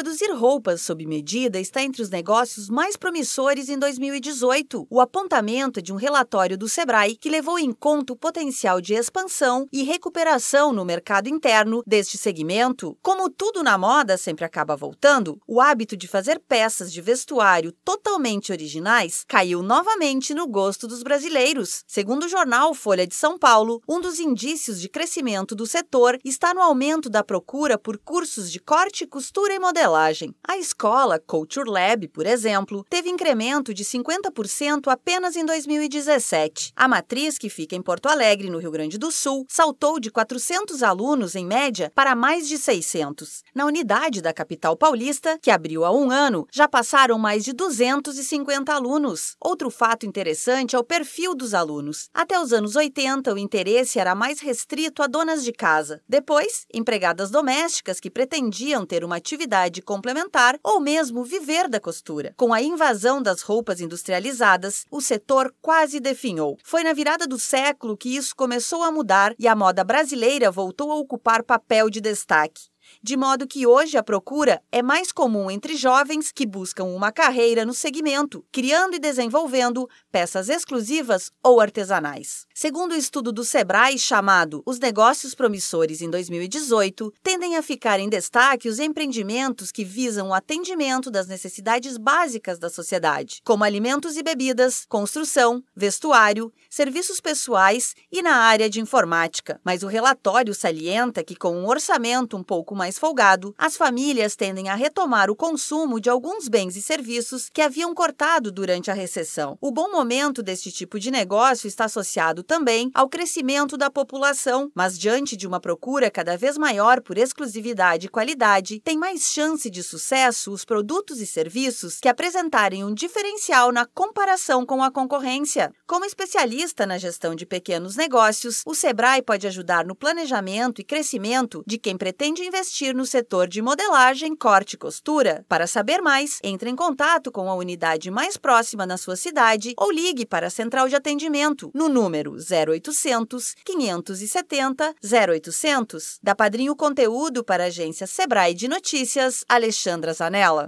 Produzir roupas sob medida está entre os negócios mais promissores em 2018. O apontamento é de um relatório do Sebrae que levou em conta o potencial de expansão e recuperação no mercado interno deste segmento. Como tudo na moda sempre acaba voltando, o hábito de fazer peças de vestuário totalmente originais caiu novamente no gosto dos brasileiros. Segundo o jornal Folha de São Paulo, um dos indícios de crescimento do setor está no aumento da procura por cursos de corte, costura e modelagem. A escola Culture Lab, por exemplo, teve incremento de 50% apenas em 2017. A matriz, que fica em Porto Alegre, no Rio Grande do Sul, saltou de 400 alunos em média para mais de 600. Na unidade da capital paulista, que abriu há um ano, já passaram mais de 250 alunos. Outro fato interessante é o perfil dos alunos. Até os anos 80, o interesse era mais restrito a donas de casa. Depois, empregadas domésticas que pretendiam ter uma atividade complementar ou mesmo viver da costura. Com a invasão das roupas industrializadas, o setor quase definhou. Foi na virada do século que isso começou a mudar e a moda brasileira voltou a ocupar papel de destaque de modo que hoje a procura é mais comum entre jovens que buscam uma carreira no segmento, criando e desenvolvendo peças exclusivas ou artesanais. Segundo o estudo do Sebrae chamado Os Negócios Promissores em 2018, tendem a ficar em destaque os empreendimentos que visam o atendimento das necessidades básicas da sociedade, como alimentos e bebidas, construção, vestuário, serviços pessoais e na área de informática. Mas o relatório salienta que, com um orçamento um pouco mais folgado, as famílias tendem a retomar o consumo de alguns bens e serviços que haviam cortado durante a recessão. O bom momento deste tipo de negócio está associado também ao crescimento da população, mas diante de uma procura cada vez maior por exclusividade e qualidade, tem mais chance de sucesso os produtos e serviços que apresentarem um diferencial na comparação com a concorrência. Como especialista na gestão de pequenos negócios, o Sebrae pode ajudar no planejamento e crescimento de quem pretende investir investir no setor de modelagem, corte e costura. Para saber mais, entre em contato com a unidade mais próxima na sua cidade ou ligue para a central de atendimento no número 0800 570 0800. Da Padrinho Conteúdo para a agência Sebrae de Notícias, Alexandra Zanella.